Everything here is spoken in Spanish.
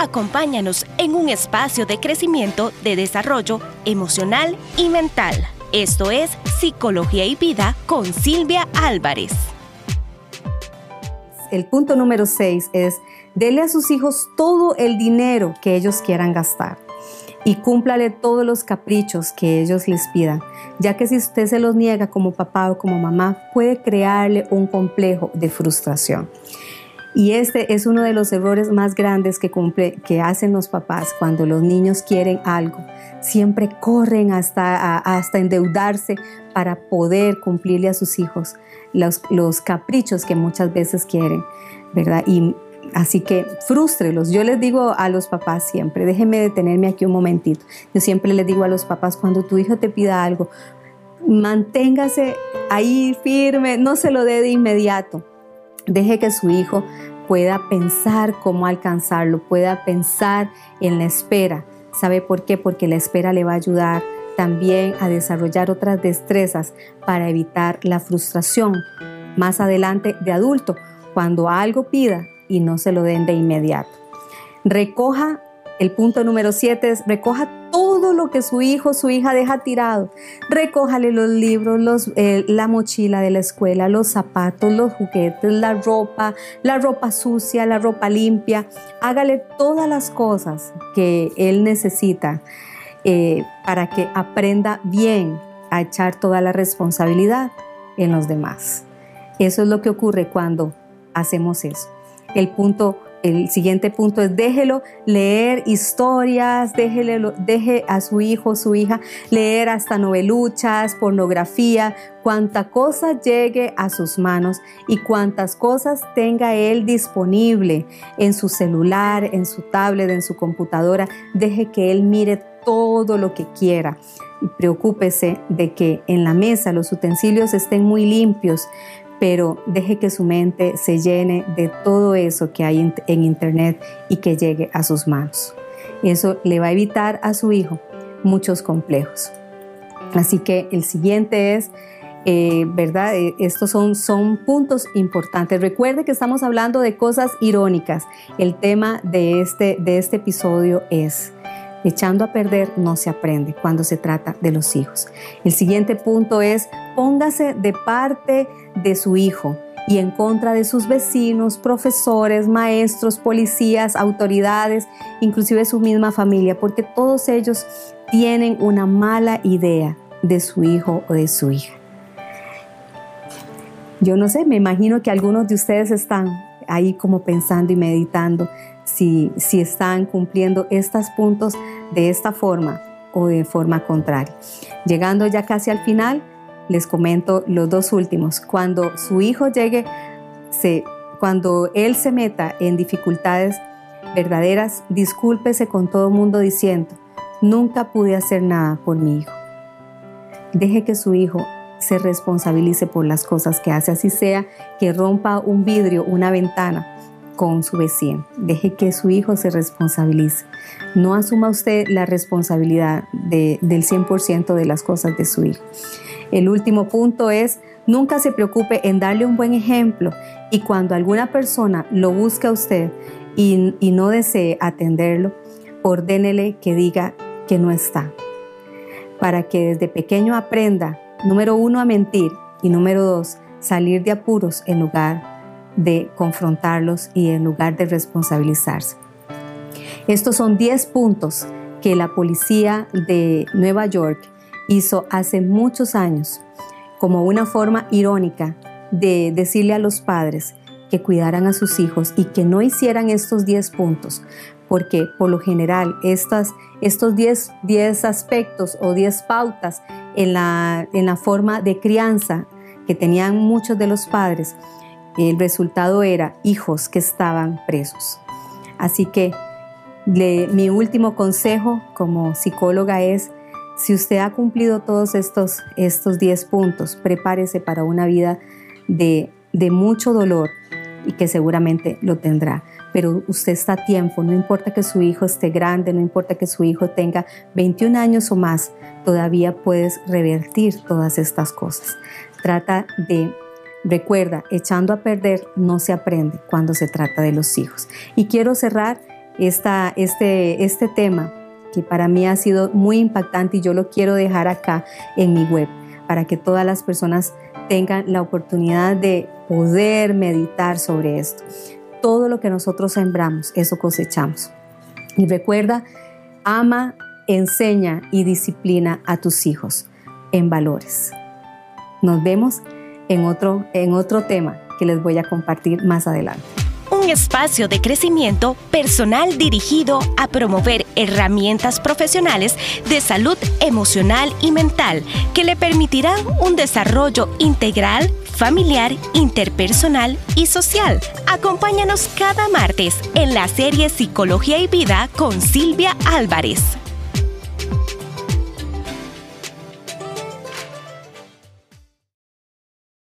Acompáñanos en un espacio de crecimiento, de desarrollo emocional y mental. Esto es Psicología y Vida con Silvia Álvarez. El punto número 6 es, dele a sus hijos todo el dinero que ellos quieran gastar y cúmplale todos los caprichos que ellos les pidan, ya que si usted se los niega como papá o como mamá, puede crearle un complejo de frustración. Y este es uno de los errores más grandes que, cumple, que hacen los papás cuando los niños quieren algo. Siempre corren hasta, hasta endeudarse para poder cumplirle a sus hijos los, los caprichos que muchas veces quieren, ¿verdad? Y Así que frústrelos. Yo les digo a los papás siempre, déjenme detenerme aquí un momentito. Yo siempre les digo a los papás, cuando tu hijo te pida algo, manténgase ahí firme, no se lo dé de inmediato. Deje que su hijo pueda pensar cómo alcanzarlo, pueda pensar en la espera. ¿Sabe por qué? Porque la espera le va a ayudar también a desarrollar otras destrezas para evitar la frustración más adelante de adulto, cuando algo pida y no se lo den de inmediato. Recoja el punto número siete es recoja todo lo que su hijo o su hija deja tirado. Recójale los libros, eh, la mochila de la escuela, los zapatos, los juguetes, la ropa, la ropa sucia, la ropa limpia. Hágale todas las cosas que él necesita eh, para que aprenda bien a echar toda la responsabilidad en los demás. Eso es lo que ocurre cuando hacemos eso. El punto el siguiente punto es déjelo leer historias, déjele, deje a su hijo su hija leer hasta noveluchas, pornografía, cuanta cosa llegue a sus manos y cuantas cosas tenga él disponible en su celular, en su tablet, en su computadora, deje que él mire todo lo que quiera. Y preocúpese de que en la mesa los utensilios estén muy limpios, pero deje que su mente se llene de todo eso que hay en, Internet y que llegue a sus manos. Eso le va a evitar a su hijo muchos complejos. Así que el siguiente es, eh, ¿verdad? Eh, estos son, son puntos importantes. Recuerde que estamos hablando de cosas irónicas. El tema de este, de este episodio es Echando a perder no se aprende cuando se trata de los hijos. El siguiente punto es póngase de parte de su hijo y en contra de sus vecinos, profesores, maestros, policías, autoridades, inclusive su misma familia, porque todos ellos tienen una mala idea de su hijo o de su hija. Yo no sé, me imagino que algunos de ustedes están ahí como pensando y meditando si, están cumpliendo estos puntos de esta forma o de forma contraria. Llegando ya casi al final, les comento los dos últimos. Cuando su hijo llegue, se, cuando él se meta en dificultades verdaderas, discúlpese con todo el mundo diciendo, nunca pude hacer nada por mi hijo. Deje que su hijo se responsabilice por las cosas que hace, así sea que rompa un vidrio, una ventana con su vecino. Deje que su hijo se responsabilice. No asuma usted la responsabilidad del 100% de las cosas de su hijo. El último punto es, nunca se preocupe en darle un buen ejemplo y cuando alguna persona lo busque a usted y, y no desee atenderlo, ordénele que diga que no está. Para que desde pequeño aprenda, número uno, a mentir y número dos, salir de apuros en lugar de confrontarlos y en lugar de responsabilizarse. Estos son 10 puntos que la policía de Nueva York hizo hace muchos años como una forma irónica de decirle a los padres que cuidaran a sus hijos y que no hicieran estos 10 puntos, porque por lo general estas, estos 10, 10 aspectos o 10 pautas en la, en la forma de crianza que tenían muchos de los padres el resultado era hijos que estaban presos. Así que mi último consejo como psicóloga es, si usted ha cumplido todos estos, estos 10 puntos, prepárese para una vida de, de mucho dolor y que seguramente lo tendrá. Pero usted está a tiempo, no importa que su hijo esté grande, no importa que su hijo tenga 21 años o más, todavía puedes revertir todas estas cosas. Trata de Recuerda, echando a perder no se aprende cuando se trata de los hijos. Y quiero cerrar esta, este, este tema que para mí ha sido muy impactante y yo lo quiero dejar acá en mi web para que todas las personas tengan la oportunidad de poder meditar sobre esto. Todo lo que nosotros sembramos, eso cosechamos. Y recuerda, ama, enseña y disciplina a tus hijos en valores. Nos vemos en otro, en otro tema que les voy a compartir más adelante un espacio de crecimiento personal dirigido a promover herramientas profesionales de salud emocional y mental que le permitirán un desarrollo integral, familiar, interpersonal y social. Acompáñanos cada martes en la serie Psicología y Vida con Silvia Álvarez.